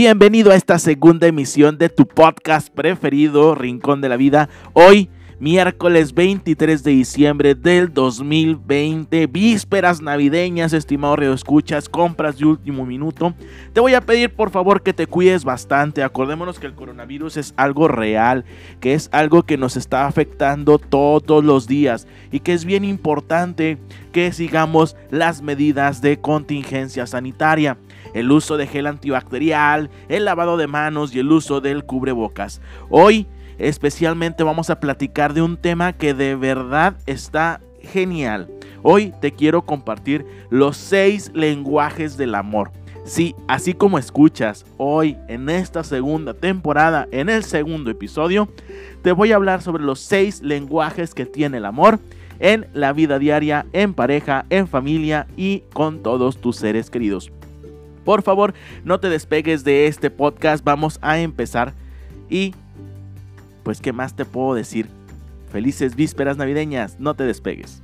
Bienvenido a esta segunda emisión de tu podcast preferido, Rincón de la Vida. Hoy, miércoles 23 de diciembre del 2020, vísperas navideñas, estimado Río Escuchas, compras de último minuto. Te voy a pedir por favor que te cuides bastante. Acordémonos que el coronavirus es algo real, que es algo que nos está afectando todos los días y que es bien importante que sigamos las medidas de contingencia sanitaria el uso de gel antibacterial, el lavado de manos y el uso del cubrebocas. Hoy especialmente vamos a platicar de un tema que de verdad está genial. Hoy te quiero compartir los seis lenguajes del amor. Sí, así como escuchas, hoy en esta segunda temporada, en el segundo episodio, te voy a hablar sobre los seis lenguajes que tiene el amor en la vida diaria, en pareja, en familia y con todos tus seres queridos. Por favor, no te despegues de este podcast. Vamos a empezar. Y, pues, ¿qué más te puedo decir? Felices vísperas navideñas. No te despegues.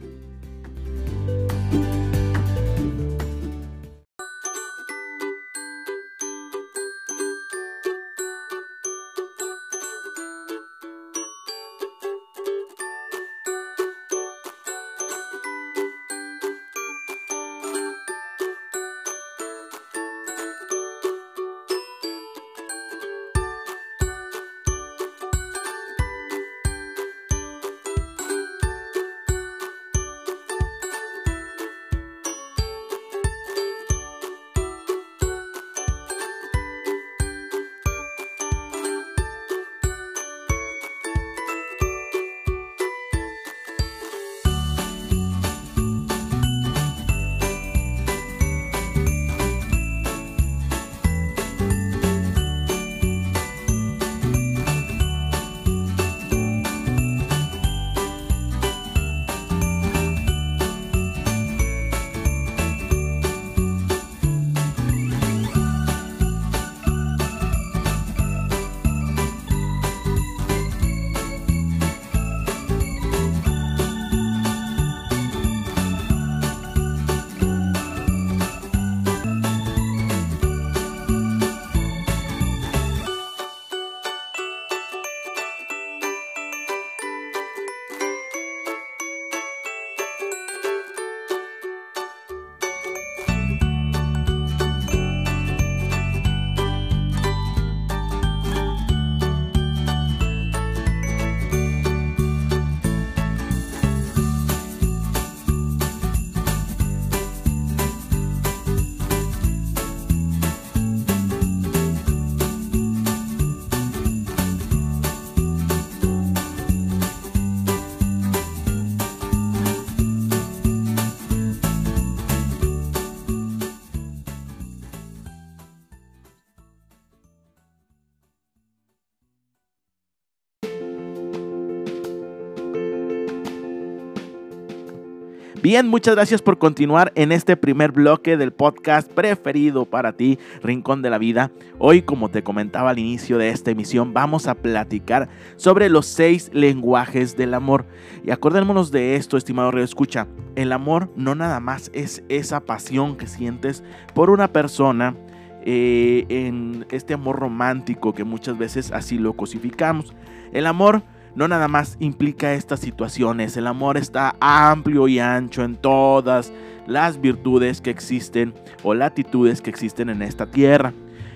Bien, muchas gracias por continuar en este primer bloque del podcast preferido para ti, Rincón de la Vida. Hoy, como te comentaba al inicio de esta emisión, vamos a platicar sobre los seis lenguajes del amor. Y acordémonos de esto, estimado Rey Escucha. El amor no nada más es esa pasión que sientes por una persona, eh, en este amor romántico que muchas veces así lo cosificamos. El amor no nada más implica estas situaciones, el amor está amplio y ancho en todas las virtudes que existen o latitudes que existen en esta tierra.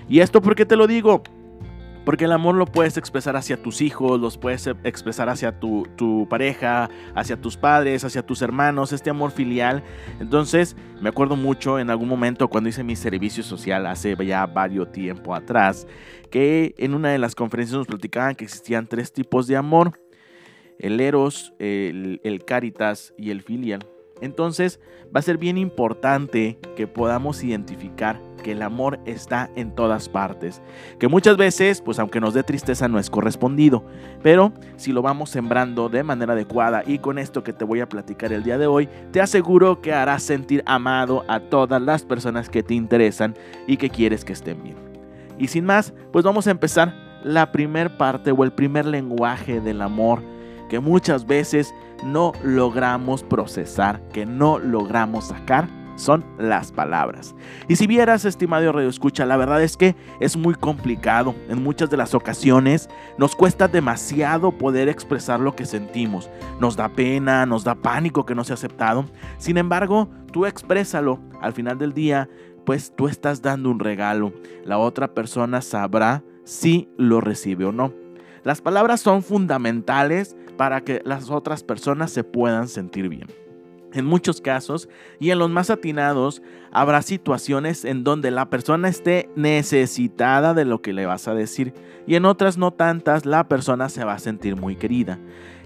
¿Y esto por qué te lo digo? Porque el amor lo puedes expresar hacia tus hijos, los puedes expresar hacia tu, tu, pareja, hacia tus padres, hacia tus hermanos, este amor filial. Entonces, me acuerdo mucho en algún momento cuando hice mi servicio social hace ya varios tiempo atrás, que en una de las conferencias nos platicaban que existían tres tipos de amor. El eros, el, el caritas y el filial. Entonces va a ser bien importante que podamos identificar que el amor está en todas partes, que muchas veces, pues aunque nos dé tristeza, no es correspondido, pero si lo vamos sembrando de manera adecuada y con esto que te voy a platicar el día de hoy, te aseguro que harás sentir amado a todas las personas que te interesan y que quieres que estén bien. Y sin más, pues vamos a empezar la primer parte o el primer lenguaje del amor que muchas veces no logramos procesar, que no logramos sacar, son las palabras. Y si vieras, estimado Radio Escucha, la verdad es que es muy complicado. En muchas de las ocasiones nos cuesta demasiado poder expresar lo que sentimos. Nos da pena, nos da pánico que no sea aceptado. Sin embargo, tú exprésalo. Al final del día, pues tú estás dando un regalo. La otra persona sabrá si lo recibe o no. Las palabras son fundamentales para que las otras personas se puedan sentir bien. En muchos casos, y en los más atinados, habrá situaciones en donde la persona esté necesitada de lo que le vas a decir y en otras no tantas, la persona se va a sentir muy querida.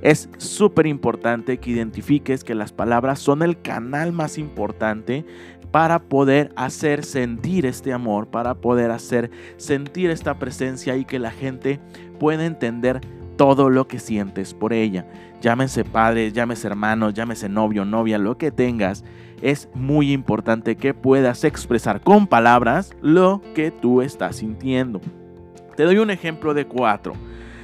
Es súper importante que identifiques que las palabras son el canal más importante para poder hacer sentir este amor, para poder hacer sentir esta presencia y que la gente pueda entender todo lo que sientes por ella. Llámense padres, llámese hermanos, llámese novio, novia, lo que tengas. Es muy importante que puedas expresar con palabras lo que tú estás sintiendo. Te doy un ejemplo de cuatro.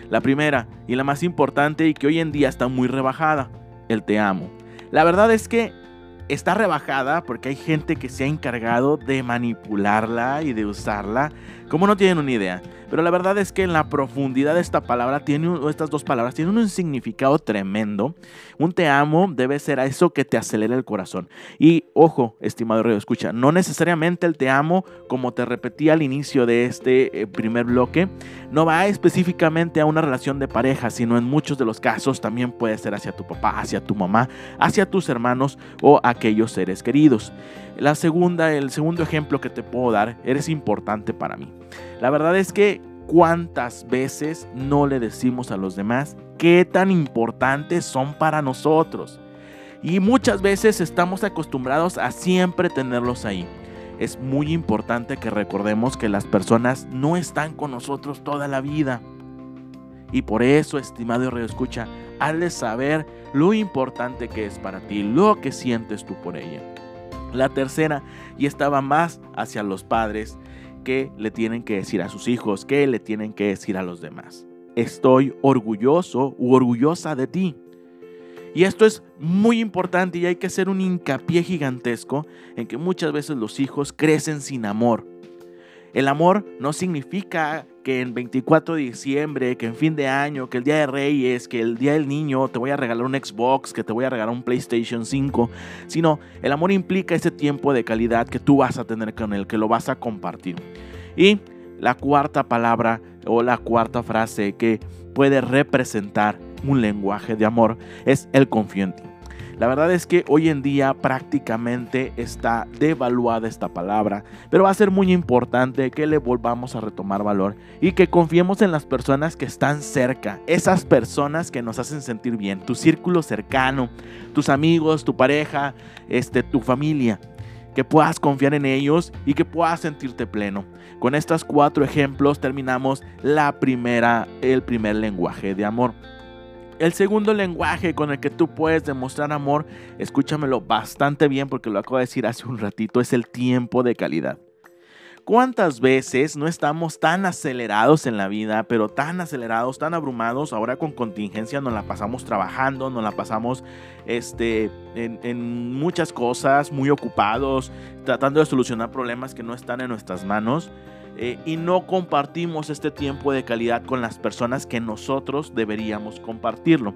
La primera y la más importante y que hoy en día está muy rebajada, el te amo. La verdad es que está rebajada porque hay gente que se ha encargado de manipularla y de usarla como no tienen una idea. Pero la verdad es que en la profundidad de esta palabra, tiene, estas dos palabras, tienen un significado tremendo. Un te amo debe ser a eso que te acelera el corazón. Y ojo, estimado rey, escucha, no necesariamente el te amo, como te repetí al inicio de este eh, primer bloque, no va específicamente a una relación de pareja, sino en muchos de los casos también puede ser hacia tu papá, hacia tu mamá, hacia tus hermanos o aquellos seres queridos. La segunda, el segundo ejemplo que te puedo dar, eres importante para mí. La verdad es que cuántas veces no le decimos a los demás qué tan importantes son para nosotros. Y muchas veces estamos acostumbrados a siempre tenerlos ahí. Es muy importante que recordemos que las personas no están con nosotros toda la vida. Y por eso, estimado Radio Escucha, hazle saber lo importante que es para ti, lo que sientes tú por ella. La tercera, y estaba más hacia los padres, que le tienen que decir a sus hijos, que le tienen que decir a los demás. Estoy orgulloso u orgullosa de ti. Y esto es muy importante y hay que hacer un hincapié gigantesco en que muchas veces los hijos crecen sin amor. El amor no significa que en 24 de diciembre, que en fin de año, que el día de Reyes, que el día del niño te voy a regalar un Xbox, que te voy a regalar un PlayStation 5, sino el amor implica ese tiempo de calidad que tú vas a tener con él, que lo vas a compartir. Y la cuarta palabra o la cuarta frase que puede representar un lenguaje de amor es el confío. La verdad es que hoy en día prácticamente está devaluada esta palabra, pero va a ser muy importante que le volvamos a retomar valor y que confiemos en las personas que están cerca, esas personas que nos hacen sentir bien, tu círculo cercano, tus amigos, tu pareja, este, tu familia que puedas confiar en ellos y que puedas sentirte pleno. Con estos cuatro ejemplos terminamos la primera, el primer lenguaje de amor. El segundo lenguaje con el que tú puedes demostrar amor, escúchamelo bastante bien porque lo acabo de decir hace un ratito, es el tiempo de calidad. ¿Cuántas veces no estamos tan acelerados en la vida, pero tan acelerados, tan abrumados? Ahora con contingencia nos la pasamos trabajando, nos la pasamos este, en, en muchas cosas, muy ocupados, tratando de solucionar problemas que no están en nuestras manos. Eh, y no compartimos este tiempo de calidad con las personas que nosotros deberíamos compartirlo.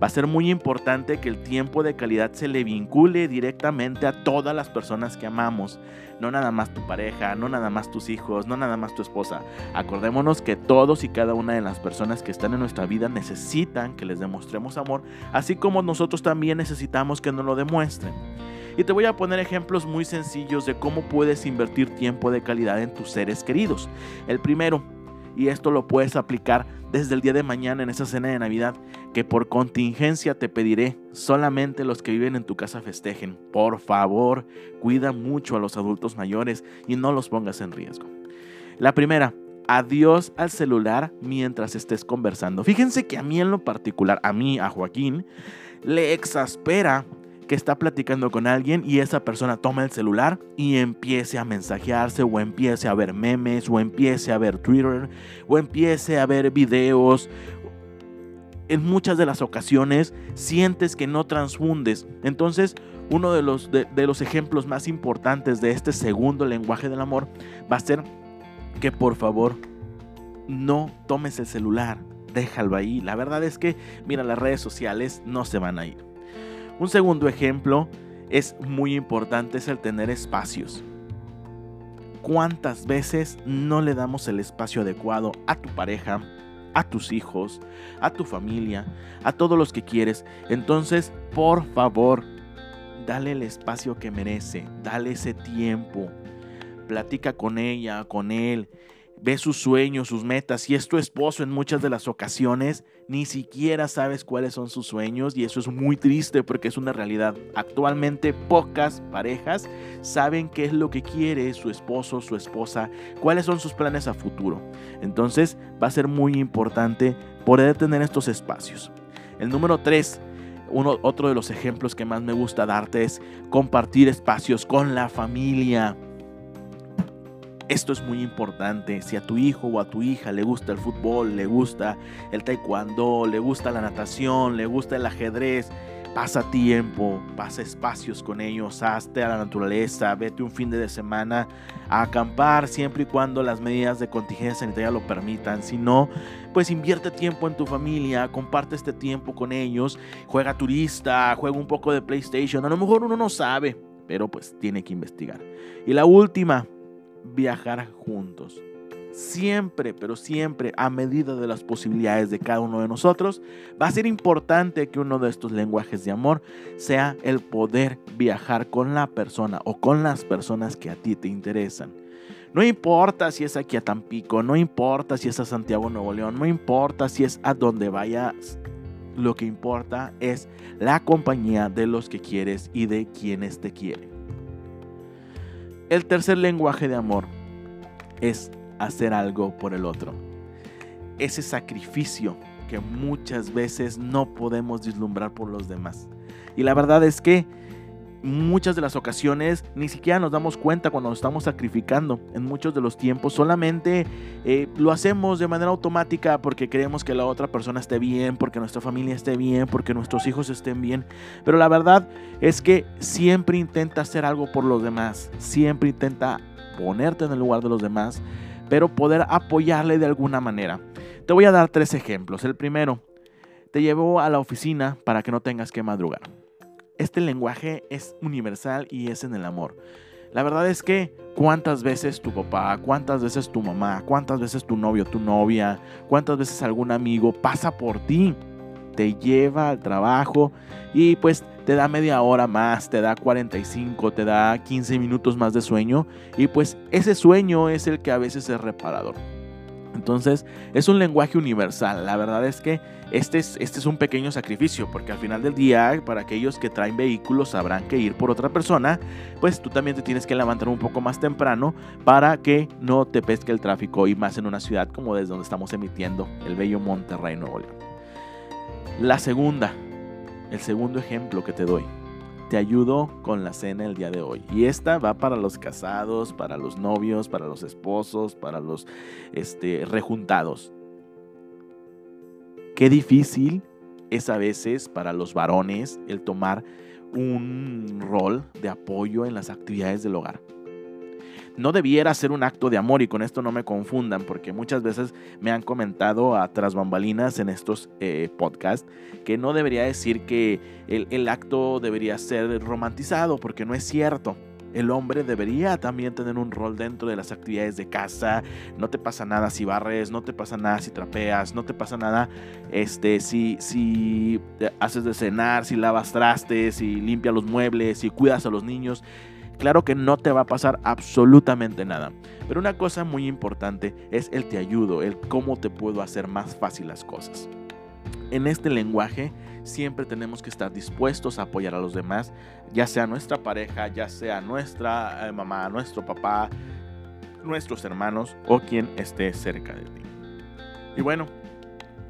Va a ser muy importante que el tiempo de calidad se le vincule directamente a todas las personas que amamos. No nada más tu pareja, no nada más tus hijos, no nada más tu esposa. Acordémonos que todos y cada una de las personas que están en nuestra vida necesitan que les demostremos amor, así como nosotros también necesitamos que nos lo demuestren. Y te voy a poner ejemplos muy sencillos de cómo puedes invertir tiempo de calidad en tus seres queridos. El primero, y esto lo puedes aplicar desde el día de mañana en esa cena de Navidad, que por contingencia te pediré, solamente los que viven en tu casa festejen. Por favor, cuida mucho a los adultos mayores y no los pongas en riesgo. La primera, adiós al celular mientras estés conversando. Fíjense que a mí en lo particular, a mí, a Joaquín, le exaspera que está platicando con alguien y esa persona toma el celular y empiece a mensajearse o empiece a ver memes o empiece a ver Twitter o empiece a ver videos. En muchas de las ocasiones sientes que no transfundes. Entonces, uno de los, de, los ejemplos más importantes de este segundo lenguaje del amor va a ser que por favor no tomes el celular, déjalo ahí. La verdad es que, mira, las redes sociales no se van a ir. Un segundo ejemplo es muy importante, es el tener espacios. ¿Cuántas veces no le damos el espacio adecuado a tu pareja, a tus hijos, a tu familia, a todos los que quieres? Entonces, por favor, dale el espacio que merece, dale ese tiempo. Platica con ella, con él, ve sus sueños, sus metas. Si es tu esposo en muchas de las ocasiones, ni siquiera sabes cuáles son sus sueños y eso es muy triste porque es una realidad. Actualmente pocas parejas saben qué es lo que quiere su esposo, su esposa, cuáles son sus planes a futuro. Entonces va a ser muy importante poder tener estos espacios. El número 3. Uno, otro de los ejemplos que más me gusta darte es compartir espacios con la familia. Esto es muy importante. Si a tu hijo o a tu hija le gusta el fútbol, le gusta el taekwondo, le gusta la natación, le gusta el ajedrez, pasa tiempo, pasa espacios con ellos, hazte a la naturaleza, vete un fin de semana a acampar siempre y cuando las medidas de contingencia sanitaria lo permitan. Si no, pues invierte tiempo en tu familia, comparte este tiempo con ellos, juega turista, juega un poco de PlayStation. A lo mejor uno no sabe, pero pues tiene que investigar. Y la última, viajar juntos. Siempre, pero siempre, a medida de las posibilidades de cada uno de nosotros, va a ser importante que uno de estos lenguajes de amor sea el poder viajar con la persona o con las personas que a ti te interesan. No importa si es aquí a Tampico, no importa si es a Santiago Nuevo León, no importa si es a donde vayas. Lo que importa es la compañía de los que quieres y de quienes te quieren. El tercer lenguaje de amor es hacer algo por el otro. Ese sacrificio que muchas veces no podemos vislumbrar por los demás. Y la verdad es que muchas de las ocasiones ni siquiera nos damos cuenta cuando nos estamos sacrificando. En muchos de los tiempos solamente eh, lo hacemos de manera automática porque queremos que la otra persona esté bien, porque nuestra familia esté bien, porque nuestros hijos estén bien. Pero la verdad es que siempre intenta hacer algo por los demás. Siempre intenta ponerte en el lugar de los demás, pero poder apoyarle de alguna manera. Te voy a dar tres ejemplos. El primero, te llevo a la oficina para que no tengas que madrugar este lenguaje es universal y es en el amor. La verdad es que cuántas veces tu papá, cuántas veces tu mamá, cuántas veces tu novio, tu novia, cuántas veces algún amigo pasa por ti, te lleva al trabajo y pues te da media hora más, te da 45, te da 15 minutos más de sueño y pues ese sueño es el que a veces es reparador. Entonces es un lenguaje universal. La verdad es que este es, este es un pequeño sacrificio porque al final del día para aquellos que traen vehículos sabrán que ir por otra persona, pues tú también te tienes que levantar un poco más temprano para que no te pesque el tráfico y más en una ciudad como desde donde estamos emitiendo el bello Monterrey, Nuevo León. La segunda, el segundo ejemplo que te doy te ayudo con la cena el día de hoy. Y esta va para los casados, para los novios, para los esposos, para los este, rejuntados. Qué difícil es a veces para los varones el tomar un rol de apoyo en las actividades del hogar no debiera ser un acto de amor y con esto no me confundan porque muchas veces me han comentado a tras bambalinas en estos eh, podcasts que no debería decir que el, el acto debería ser romantizado porque no es cierto. El hombre debería también tener un rol dentro de las actividades de casa. No te pasa nada si barres, no te pasa nada si trapeas, no te pasa nada este, si, si haces de cenar, si lavas trastes, si limpias los muebles, si cuidas a los niños. Claro que no te va a pasar absolutamente nada. Pero una cosa muy importante es el te ayudo, el cómo te puedo hacer más fácil las cosas. En este lenguaje siempre tenemos que estar dispuestos a apoyar a los demás, ya sea nuestra pareja, ya sea nuestra eh, mamá, nuestro papá, nuestros hermanos o quien esté cerca de ti. Y bueno,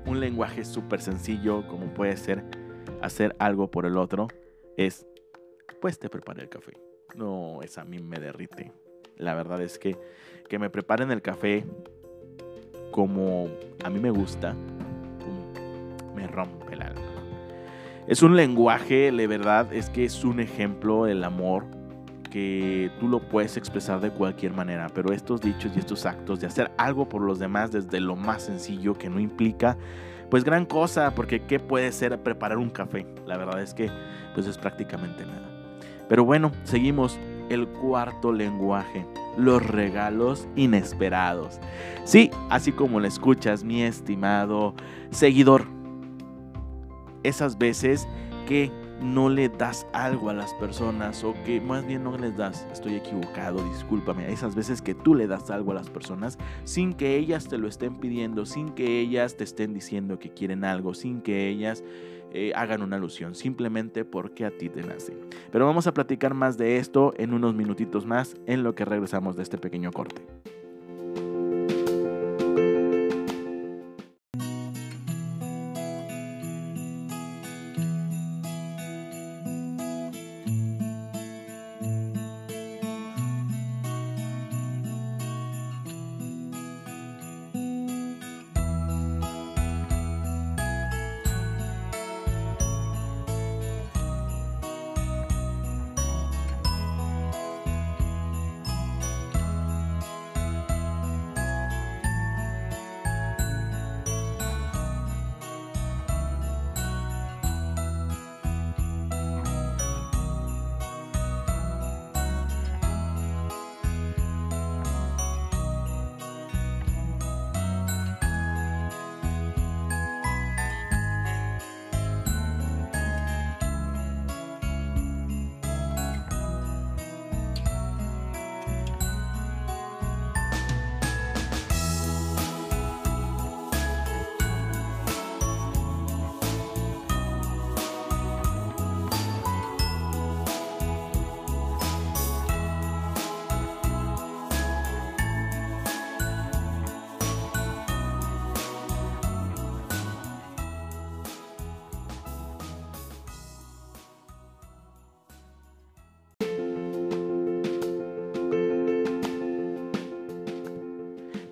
un lenguaje súper sencillo como puede ser hacer algo por el otro es, pues te preparé el café. No, esa a mí me derrite. La verdad es que que me preparen el café como a mí me gusta, me rompe el alma. Es un lenguaje, de verdad, es que es un ejemplo del amor que tú lo puedes expresar de cualquier manera, pero estos dichos y estos actos de hacer algo por los demás desde lo más sencillo que no implica pues gran cosa, porque qué puede ser preparar un café? La verdad es que pues es prácticamente nada. Pero bueno, seguimos el cuarto lenguaje, los regalos inesperados. Sí, así como lo escuchas, mi estimado seguidor, esas veces que no le das algo a las personas o que más bien no les das, estoy equivocado, discúlpame, esas veces que tú le das algo a las personas sin que ellas te lo estén pidiendo, sin que ellas te estén diciendo que quieren algo, sin que ellas eh, hagan una alusión, simplemente porque a ti te nace. Pero vamos a platicar más de esto en unos minutitos más en lo que regresamos de este pequeño corte.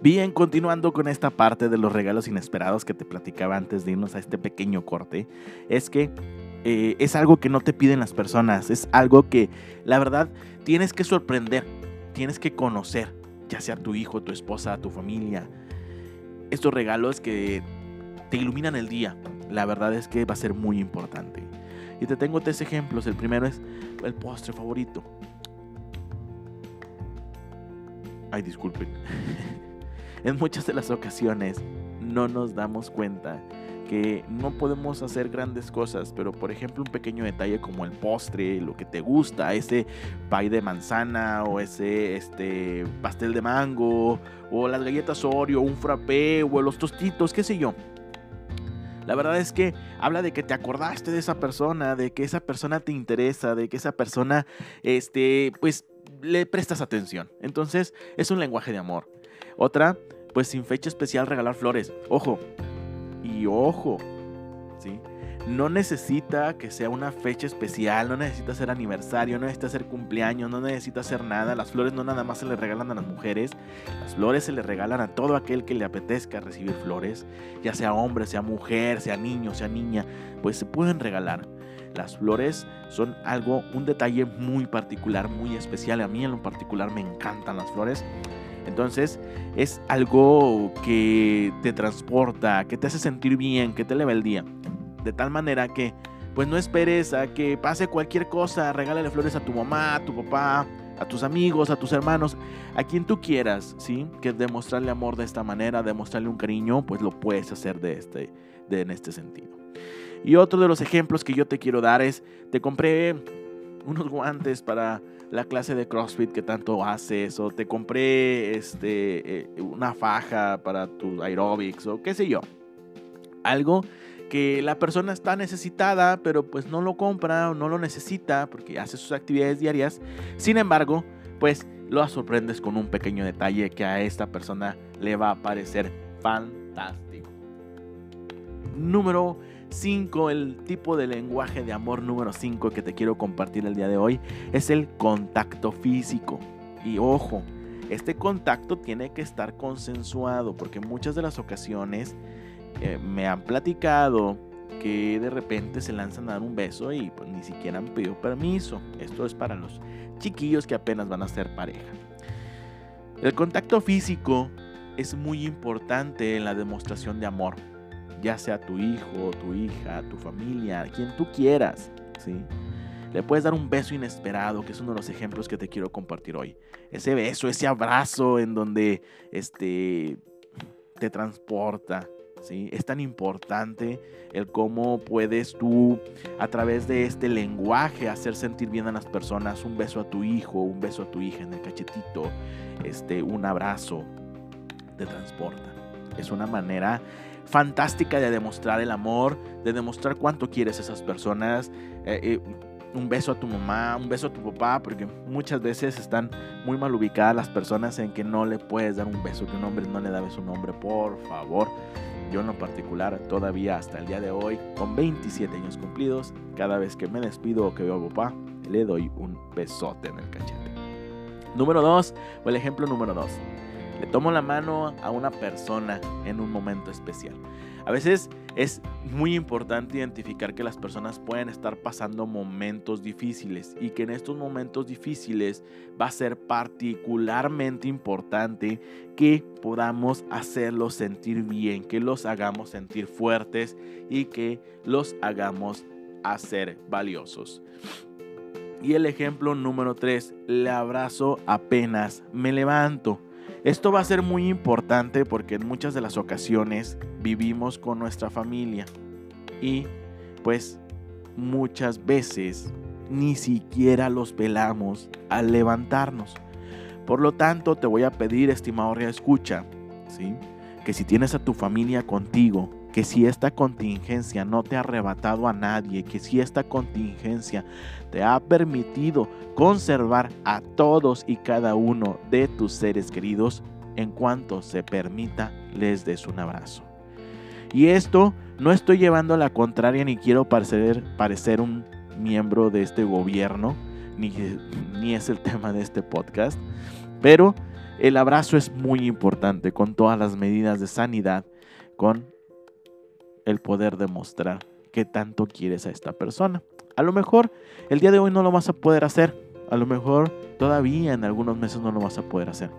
Bien, continuando con esta parte de los regalos inesperados que te platicaba antes de irnos a este pequeño corte, es que eh, es algo que no te piden las personas, es algo que la verdad tienes que sorprender, tienes que conocer, ya sea tu hijo, tu esposa, tu familia. Estos regalos que te iluminan el día, la verdad es que va a ser muy importante. Y te tengo tres ejemplos. El primero es el postre favorito. Ay, disculpen. En muchas de las ocasiones no nos damos cuenta que no podemos hacer grandes cosas, pero por ejemplo un pequeño detalle como el postre, lo que te gusta, ese pay de manzana o ese este pastel de mango o las galletas Oreo, un frappé o los tostitos, qué sé yo. La verdad es que habla de que te acordaste de esa persona, de que esa persona te interesa, de que esa persona este pues le prestas atención. Entonces, es un lenguaje de amor. Otra, pues sin fecha especial regalar flores. Ojo, y ojo, ¿sí? No necesita que sea una fecha especial, no necesita ser aniversario, no necesita ser cumpleaños, no necesita ser nada. Las flores no nada más se le regalan a las mujeres, las flores se le regalan a todo aquel que le apetezca recibir flores, ya sea hombre, sea mujer, sea niño, sea niña, pues se pueden regalar. Las flores son algo, un detalle muy particular, muy especial. A mí en lo particular me encantan las flores. Entonces es algo que te transporta, que te hace sentir bien, que te eleva el día. De tal manera que pues no esperes a que pase cualquier cosa, regálale flores a tu mamá, a tu papá, a tus amigos, a tus hermanos, a quien tú quieras, ¿sí? Que demostrarle amor de esta manera, demostrarle un cariño, pues lo puedes hacer de este, de, en este sentido. Y otro de los ejemplos que yo te quiero dar es, te compré unos guantes para la clase de CrossFit que tanto haces, o te compré este, eh, una faja para tu aerobics, o qué sé yo. Algo que la persona está necesitada, pero pues no lo compra o no lo necesita porque hace sus actividades diarias. Sin embargo, pues lo sorprendes con un pequeño detalle que a esta persona le va a parecer fantástico. Número 5, el tipo de lenguaje de amor número 5 que te quiero compartir el día de hoy es el contacto físico. Y ojo, este contacto tiene que estar consensuado porque muchas de las ocasiones eh, me han platicado que de repente se lanzan a dar un beso y pues ni siquiera han pedido permiso. Esto es para los chiquillos que apenas van a ser pareja. El contacto físico es muy importante en la demostración de amor, ya sea tu hijo, tu hija, tu familia, quien tú quieras, ¿sí? Le puedes dar un beso inesperado, que es uno de los ejemplos que te quiero compartir hoy. Ese beso, ese abrazo en donde este, te transporta. ¿sí? Es tan importante el cómo puedes tú, a través de este lenguaje, hacer sentir bien a las personas. Un beso a tu hijo, un beso a tu hija en el cachetito, este, un abrazo, te transporta. Es una manera fantástica de demostrar el amor, de demostrar cuánto quieres a esas personas. Eh, eh, un beso a tu mamá, un beso a tu papá, porque muchas veces están muy mal ubicadas las personas en que no le puedes dar un beso, que un hombre no le da su nombre, por favor. Yo en lo particular, todavía hasta el día de hoy, con 27 años cumplidos, cada vez que me despido o que veo a papá, le doy un besote en el cachete. Número 2, o el ejemplo número 2. Le tomo la mano a una persona en un momento especial. A veces es muy importante identificar que las personas pueden estar pasando momentos difíciles y que en estos momentos difíciles va a ser particularmente importante que podamos hacerlos sentir bien, que los hagamos sentir fuertes y que los hagamos hacer valiosos. Y el ejemplo número 3, le abrazo apenas me levanto. Esto va a ser muy importante porque en muchas de las ocasiones vivimos con nuestra familia y pues muchas veces ni siquiera los pelamos al levantarnos. Por lo tanto, te voy a pedir, estimado Rea Escucha, ¿sí? que si tienes a tu familia contigo, que si esta contingencia no te ha arrebatado a nadie, que si esta contingencia te ha permitido conservar a todos y cada uno de tus seres queridos, en cuanto se permita, les des un abrazo. Y esto no estoy llevando a la contraria ni quiero parecer, un miembro de este gobierno, ni, ni es el tema de este podcast, pero el abrazo es muy importante con todas las medidas de sanidad, con el poder demostrar que tanto quieres a esta persona. A lo mejor el día de hoy no lo vas a poder hacer, a lo mejor todavía en algunos meses no lo vas a poder hacer,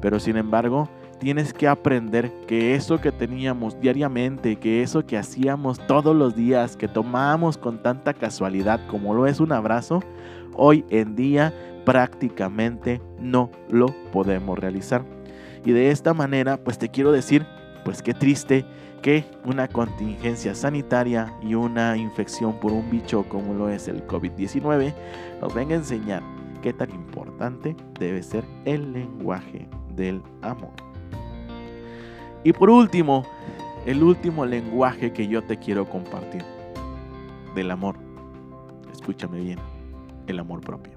pero sin embargo tienes que aprender que eso que teníamos diariamente, que eso que hacíamos todos los días, que tomábamos con tanta casualidad como lo es un abrazo, hoy en día prácticamente no lo podemos realizar. Y de esta manera, pues te quiero decir, pues qué triste que una contingencia sanitaria y una infección por un bicho como lo es el COVID-19 nos venga a enseñar qué tan importante debe ser el lenguaje del amor. Y por último, el último lenguaje que yo te quiero compartir del amor. Escúchame bien, el amor propio.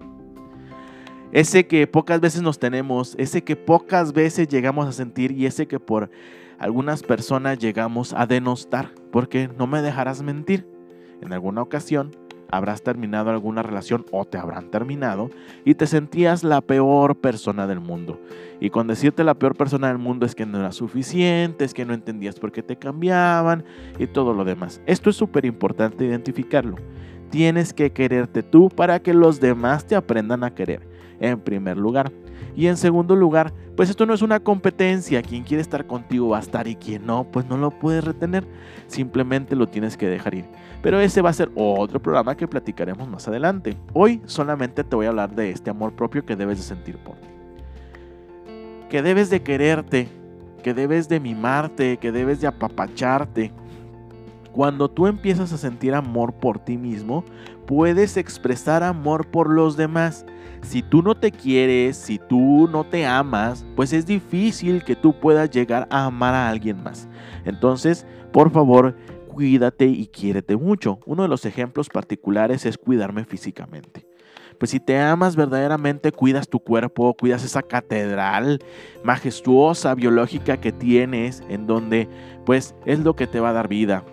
Ese que pocas veces nos tenemos, ese que pocas veces llegamos a sentir y ese que por algunas personas llegamos a denostar, porque no me dejarás mentir. En alguna ocasión habrás terminado alguna relación o te habrán terminado y te sentías la peor persona del mundo. Y con decirte la peor persona del mundo es que no era suficiente, es que no entendías por qué te cambiaban y todo lo demás. Esto es súper importante identificarlo. Tienes que quererte tú para que los demás te aprendan a querer, en primer lugar. Y en segundo lugar, pues esto no es una competencia. Quien quiere estar contigo va a estar y quien no, pues no lo puedes retener. Simplemente lo tienes que dejar ir. Pero ese va a ser otro programa que platicaremos más adelante. Hoy solamente te voy a hablar de este amor propio que debes de sentir por ti. Que debes de quererte, que debes de mimarte, que debes de apapacharte. Cuando tú empiezas a sentir amor por ti mismo, puedes expresar amor por los demás si tú no te quieres, si tú no te amas, pues es difícil que tú puedas llegar a amar a alguien más. Entonces, por favor, cuídate y quiérete mucho. Uno de los ejemplos particulares es cuidarme físicamente. Pues si te amas verdaderamente, cuidas tu cuerpo, cuidas esa catedral majestuosa, biológica que tienes, en donde pues es lo que te va a dar vida.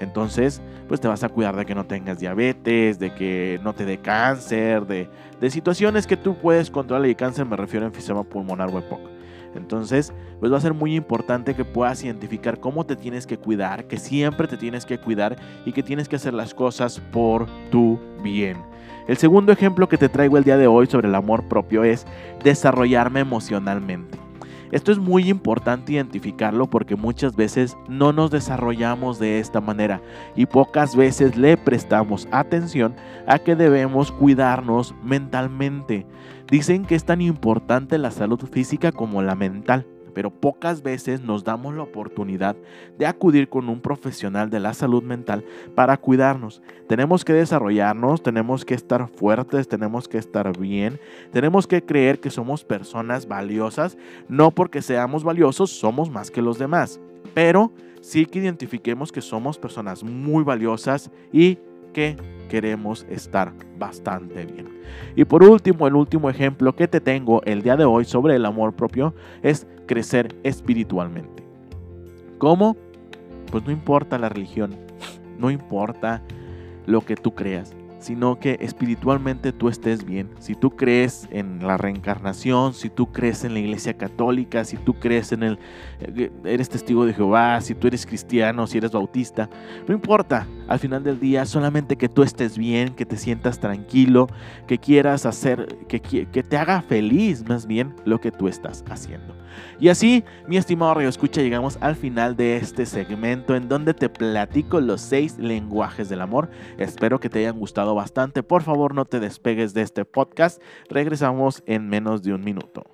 Entonces, pues te vas a cuidar de que no tengas diabetes, de que no te dé cáncer, de, situaciones que tú puedes controlar y cáncer me refiero a enfisema pulmonar o EPOC. Entonces, pues va a ser muy importante que puedas identificar cómo te tienes que cuidar, que siempre te tienes que cuidar y que tienes que hacer las cosas por tu bien. El segundo ejemplo que te traigo el día de hoy sobre el amor propio es desarrollarme emocionalmente. Esto es muy importante identificarlo porque muchas veces no nos desarrollamos de esta manera y pocas veces le prestamos atención a que debemos cuidarnos mentalmente. Dicen que es tan importante la salud física como la mental pero pocas veces nos damos la oportunidad de acudir con un profesional de la salud mental para cuidarnos. Tenemos que desarrollarnos, tenemos que estar fuertes, tenemos que estar bien, tenemos que creer que somos personas valiosas, no porque seamos valiosos somos más que los demás, pero sí que identifiquemos que somos personas muy valiosas y que queremos estar bastante bien. Y por último, el último ejemplo que te tengo el día de hoy sobre el amor propio es crecer espiritualmente. ¿Cómo? Pues no importa la religión, no importa lo que tú creas sino que espiritualmente tú estés bien. Si tú crees en la reencarnación, si tú crees en la iglesia católica, si tú crees en el... Eh, eres testigo de Jehová, si tú eres cristiano, si eres bautista, no importa. Al final del día, solamente que tú estés bien, que te sientas tranquilo, que quieras hacer, que, que te haga feliz más bien lo que tú estás haciendo. Y así, mi estimado Radio Escucha, llegamos al final de este segmento en donde te platico los seis lenguajes del amor. Espero que te hayan gustado bastante. Por favor, no te despegues de este podcast. Regresamos en menos de un minuto.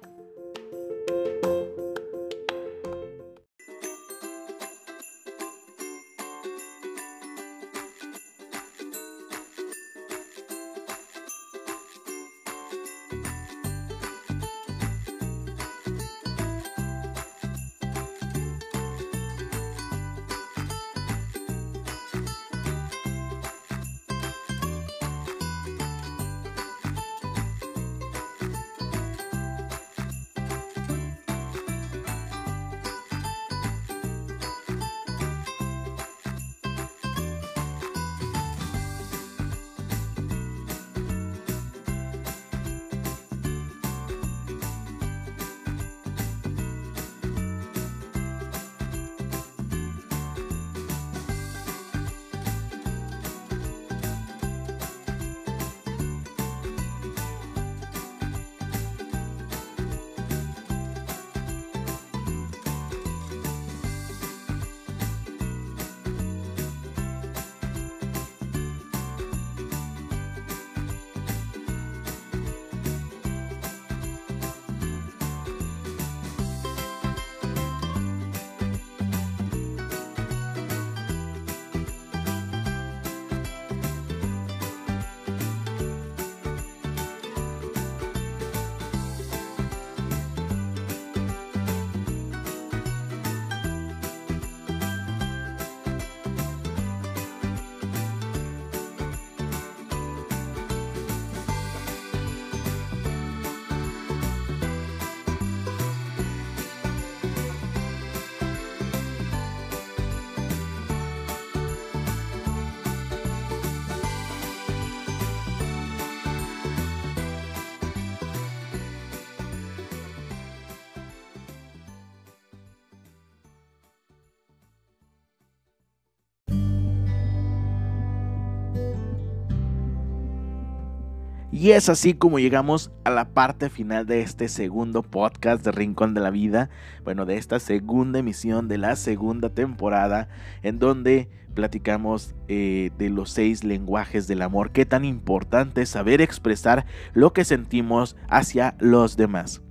Y es así como llegamos a la parte final de este segundo podcast de Rincón de la Vida, bueno, de esta segunda emisión de la segunda temporada, en donde platicamos eh, de los seis lenguajes del amor, qué tan importante es saber expresar lo que sentimos hacia los demás.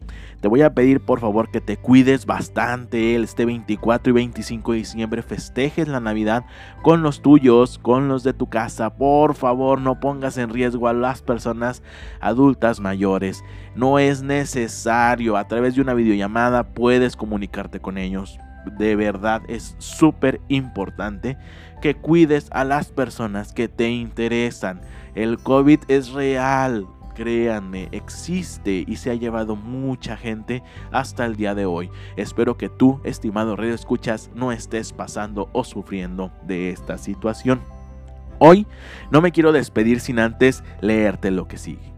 Te voy a pedir por favor que te cuides bastante este 24 y 25 de diciembre. Festejes la Navidad con los tuyos, con los de tu casa. Por favor, no pongas en riesgo a las personas adultas mayores. No es necesario. A través de una videollamada puedes comunicarte con ellos. De verdad es súper importante que cuides a las personas que te interesan. El COVID es real créanme, existe y se ha llevado mucha gente hasta el día de hoy. Espero que tú, estimado Radio Escuchas, no estés pasando o sufriendo de esta situación. Hoy no me quiero despedir sin antes leerte lo que sigue.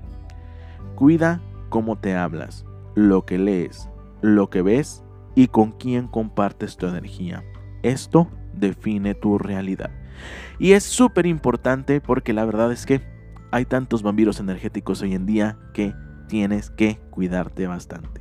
Cuida cómo te hablas, lo que lees, lo que ves y con quién compartes tu energía. Esto define tu realidad. Y es súper importante porque la verdad es que hay tantos vampiros energéticos hoy en día que tienes que cuidarte bastante.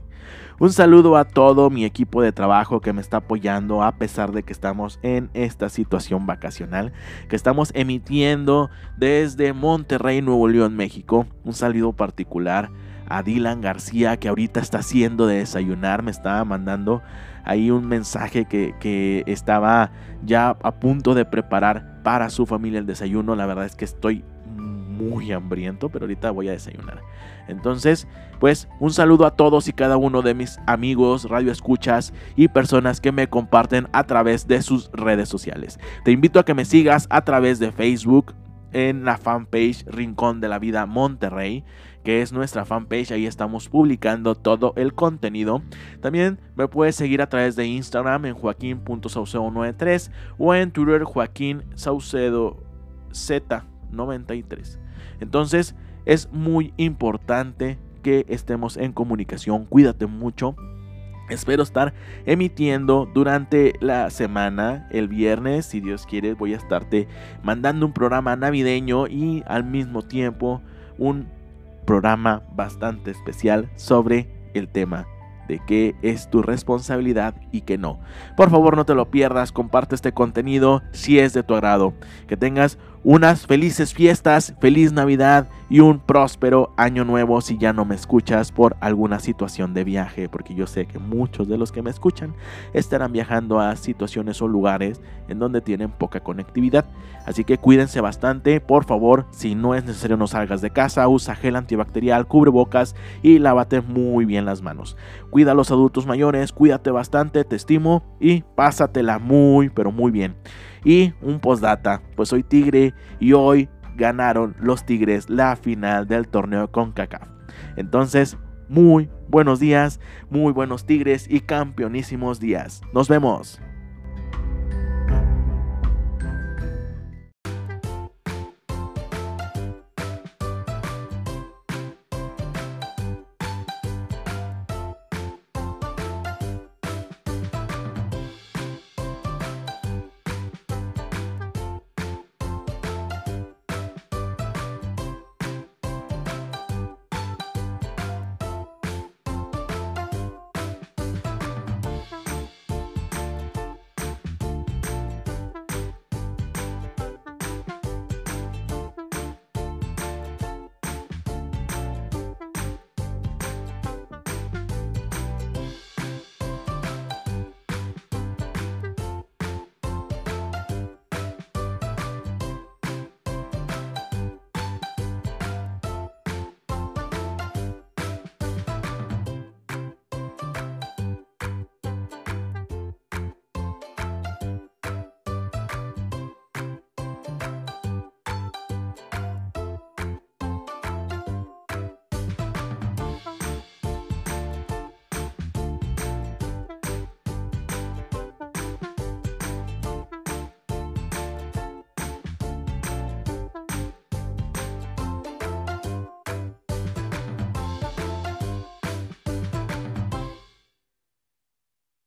Un saludo a todo mi equipo de trabajo que me está apoyando a pesar de que estamos en esta situación vacacional, que estamos emitiendo desde Monterrey, Nuevo León, México. Un saludo particular a Dylan García que ahorita está haciendo de desayunar, me estaba mandando ahí un mensaje que, que estaba ya a punto de preparar para su familia el desayuno. La verdad es que estoy muy hambriento, pero ahorita voy a desayunar. Entonces, pues un saludo a todos y cada uno de mis amigos, radioescuchas y personas que me comparten a través de sus redes sociales. Te invito a que me sigas a través de Facebook en la fanpage Rincón de la Vida Monterrey que es nuestra fanpage. Ahí estamos publicando todo el contenido. También me puedes seguir a través de Instagram en joaquín.saucedo93 o en Twitter Joaquín Saucedo Z93. Entonces es muy importante que estemos en comunicación. Cuídate mucho. Espero estar emitiendo durante la semana, el viernes, si Dios quiere, voy a estarte mandando un programa navideño y al mismo tiempo un programa bastante especial sobre el tema de qué es tu responsabilidad y qué no. Por favor no te lo pierdas, comparte este contenido si es de tu agrado. Que tengas unas felices fiestas, feliz Navidad y un próspero año nuevo si ya no me escuchas por alguna situación de viaje, porque yo sé que muchos de los que me escuchan estarán viajando a situaciones o lugares en donde tienen poca conectividad. Así que cuídense bastante, por favor, si no es necesario no salgas de casa, usa gel antibacterial, cubre bocas y lávate muy bien las manos. Cuida a los adultos mayores, cuídate bastante, te estimo y pásatela muy, pero muy bien. Y un postdata, pues soy Tigre y hoy ganaron los Tigres la final del torneo con CACAF. Entonces, muy buenos días, muy buenos Tigres y campeonísimos días. Nos vemos.